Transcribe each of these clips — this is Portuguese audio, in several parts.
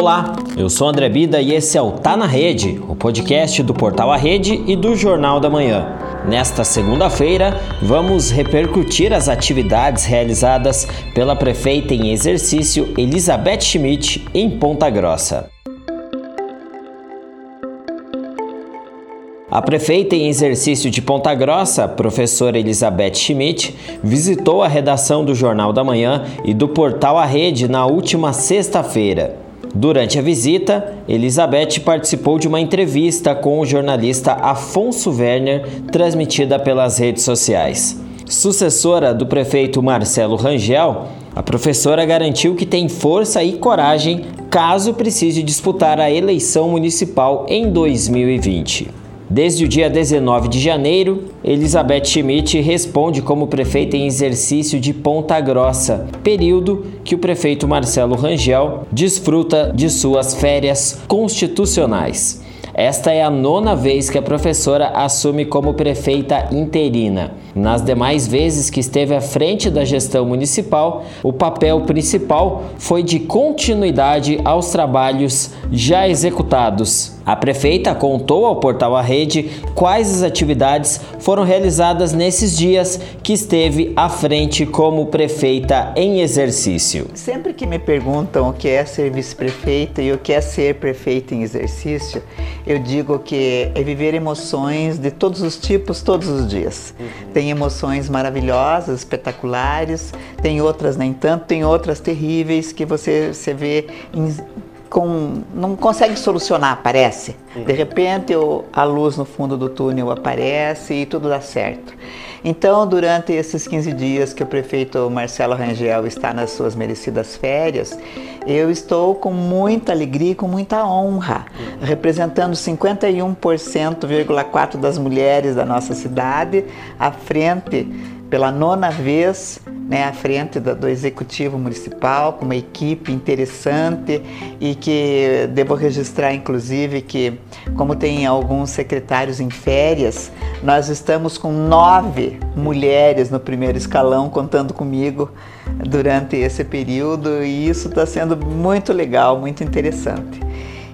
Olá, eu sou André Bida e esse é o Tá na Rede, o podcast do Portal A Rede e do Jornal da Manhã. Nesta segunda-feira, vamos repercutir as atividades realizadas pela prefeita em exercício Elizabeth Schmidt em Ponta Grossa. A prefeita em exercício de Ponta Grossa, professora Elizabeth Schmidt, visitou a redação do Jornal da Manhã e do Portal A Rede na última sexta-feira. Durante a visita, Elizabeth participou de uma entrevista com o jornalista Afonso Werner, transmitida pelas redes sociais. Sucessora do prefeito Marcelo Rangel, a professora garantiu que tem força e coragem caso precise disputar a eleição municipal em 2020. Desde o dia 19 de janeiro, Elizabeth Schmidt responde como prefeita em exercício de Ponta Grossa, período que o prefeito Marcelo Rangel desfruta de suas férias constitucionais. Esta é a nona vez que a professora assume como prefeita interina. Nas demais vezes que esteve à frente da gestão municipal, o papel principal foi de continuidade aos trabalhos já executados. A prefeita contou ao portal A Rede quais as atividades foram realizadas nesses dias que esteve à frente como prefeita em exercício. Sempre que me perguntam o que é ser vice-prefeita e o que é ser prefeita em exercício, eu digo que é viver emoções de todos os tipos, todos os dias. Uhum. Tem emoções maravilhosas, espetaculares, tem outras nem tanto, tem outras terríveis que você, você vê com, não consegue solucionar, parece. De repente a luz no fundo do túnel aparece e tudo dá certo. Então, durante esses 15 dias que o prefeito Marcelo Rangel está nas suas merecidas férias, eu estou com muita alegria e com muita honra, representando 51,4% das mulheres da nossa cidade à frente pela nona vez né, à frente do, do, executivo municipal, com uma equipe interessante e que devo registrar, inclusive, que como tem alguns secretários em férias, nós estamos com nove mulheres no primeiro escalão contando comigo durante esse período e isso está sendo muito legal, muito interessante.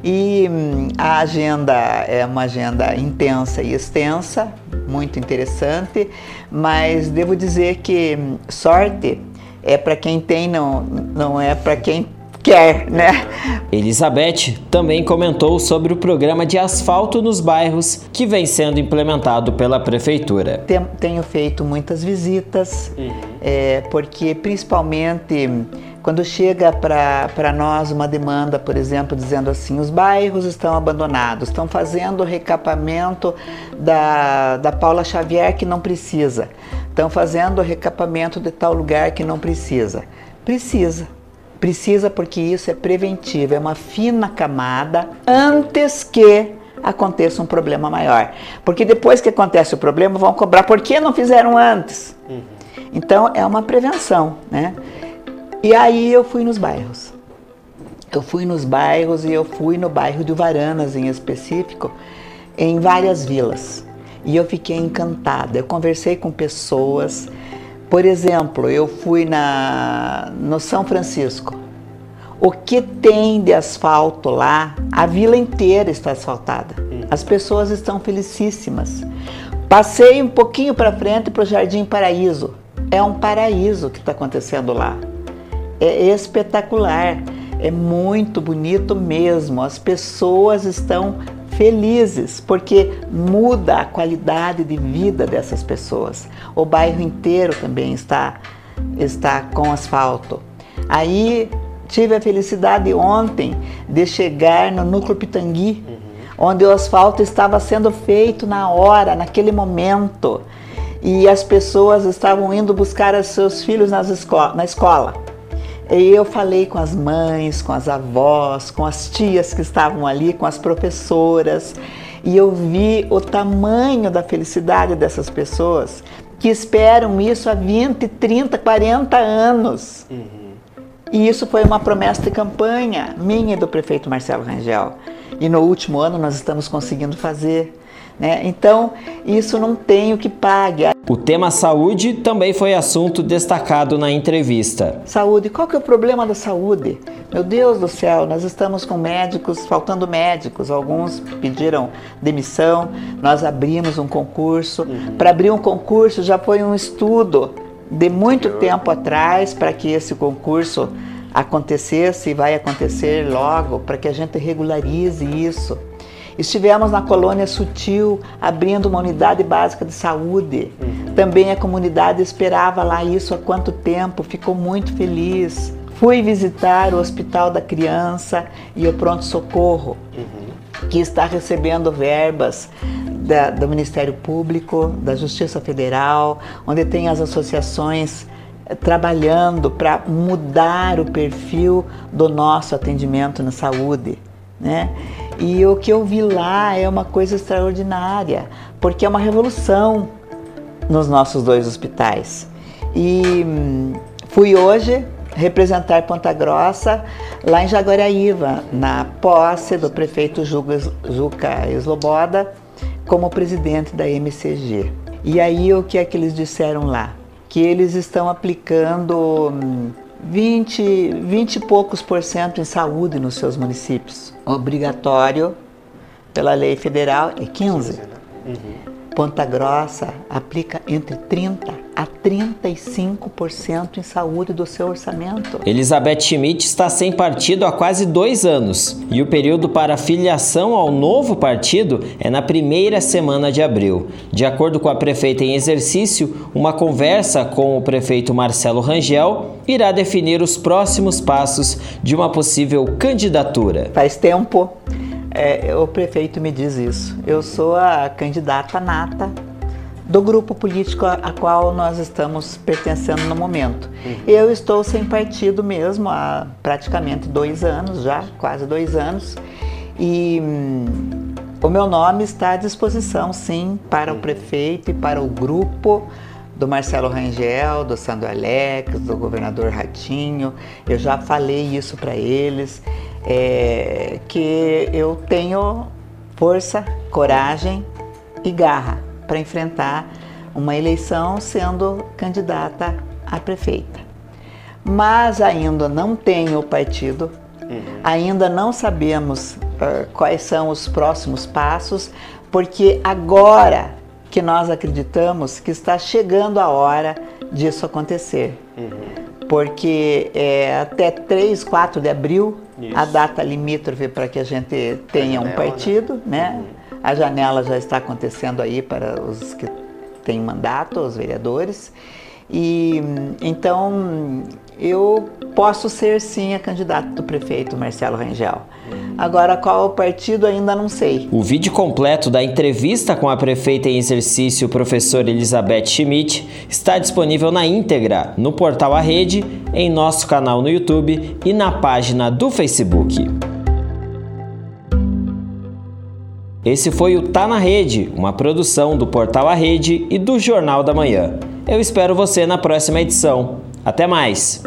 E hum, a agenda é uma agenda intensa e extensa, muito interessante, mas devo dizer que sorte é para quem tem, não, não é para quem quer, né? Elizabeth também comentou sobre o programa de asfalto nos bairros que vem sendo implementado pela prefeitura. Tenho feito muitas visitas, uhum. é, porque principalmente quando chega para nós uma demanda, por exemplo, dizendo assim: os bairros estão abandonados, estão fazendo o recapamento da, da Paula Xavier que não precisa, estão fazendo o recapamento de tal lugar que não precisa. Precisa. Precisa porque isso é preventivo, é uma fina camada antes que aconteça um problema maior. Porque depois que acontece o problema, vão cobrar por que não fizeram antes. Uhum. Então é uma prevenção, né? E aí eu fui nos bairros. Eu fui nos bairros e eu fui no bairro de Varanas em específico, em várias vilas. E eu fiquei encantada. Eu conversei com pessoas. Por exemplo, eu fui na no São Francisco. O que tem de asfalto lá? A vila inteira está asfaltada. As pessoas estão felicíssimas. Passei um pouquinho para frente para o Jardim Paraíso. É um paraíso que está acontecendo lá é espetacular, é muito bonito mesmo. As pessoas estão felizes porque muda a qualidade de vida dessas pessoas. O bairro inteiro também está está com asfalto. Aí tive a felicidade ontem de chegar no núcleo Pitangui, uhum. onde o asfalto estava sendo feito na hora, naquele momento. E as pessoas estavam indo buscar seus filhos nas esco na escola. Eu falei com as mães, com as avós, com as tias que estavam ali, com as professoras, e eu vi o tamanho da felicidade dessas pessoas que esperam isso há 20, 30, 40 anos. Uhum. E isso foi uma promessa de campanha minha e do prefeito Marcelo Rangel. E no último ano nós estamos conseguindo fazer. Né? Então, isso não tem o que pague. O tema saúde também foi assunto destacado na entrevista. Saúde, qual que é o problema da saúde? Meu Deus do céu, nós estamos com médicos, faltando médicos, alguns pediram demissão, nós abrimos um concurso. Uhum. Para abrir um concurso já foi um estudo de muito tempo atrás para que esse concurso acontecesse e vai acontecer logo, para que a gente regularize isso. Estivemos na colônia Sutil, abrindo uma unidade básica de saúde. Uhum. Também a comunidade esperava lá isso há quanto tempo, ficou muito feliz. Fui visitar o Hospital da Criança e o Pronto Socorro, uhum. que está recebendo verbas da, do Ministério Público, da Justiça Federal, onde tem as associações eh, trabalhando para mudar o perfil do nosso atendimento na saúde, né? E o que eu vi lá é uma coisa extraordinária, porque é uma revolução nos nossos dois hospitais. E hum, fui hoje representar Ponta Grossa lá em Jaguaraíva, na posse do prefeito Juca Esloboda como presidente da MCG. E aí o que é que eles disseram lá? Que eles estão aplicando 20, hum, 20 e poucos por cento em saúde nos seus municípios. Obrigatório pela lei federal é 15. Uhum. Ponta Grossa aplica entre 30 a 35% em saúde do seu orçamento. Elizabeth Schmidt está sem partido há quase dois anos e o período para filiação ao novo partido é na primeira semana de abril. De acordo com a prefeita em exercício, uma conversa com o prefeito Marcelo Rangel irá definir os próximos passos de uma possível candidatura. Faz tempo é, o prefeito me diz isso. Eu sou a candidata nata do grupo político a, a qual nós estamos pertencendo no momento. Uhum. Eu estou sem partido mesmo há praticamente dois anos já, quase dois anos, e hum, o meu nome está à disposição, sim, para o prefeito e para o grupo do Marcelo Rangel, do Sandro Alex, do governador Ratinho. Eu já falei isso para eles é, que eu tenho força, coragem e garra para enfrentar uma eleição sendo candidata a prefeita. Mas ainda não tenho partido, uhum. ainda não sabemos uh, quais são os próximos passos, porque agora que nós acreditamos que está chegando a hora disso acontecer. Uhum. Porque é, até 3, 4 de abril isso. a data limítrofe para que a gente tenha janela, um partido, né? né? A janela já está acontecendo aí para os que têm mandato, os vereadores. E então eu posso ser sim a candidata do prefeito Marcelo Rangel. Agora, qual o partido ainda não sei. O vídeo completo da entrevista com a prefeita em exercício, professora Elizabeth Schmidt, está disponível na íntegra no portal A Rede, em nosso canal no YouTube e na página do Facebook. Esse foi o Tá na Rede, uma produção do portal A Rede e do Jornal da Manhã. Eu espero você na próxima edição. Até mais!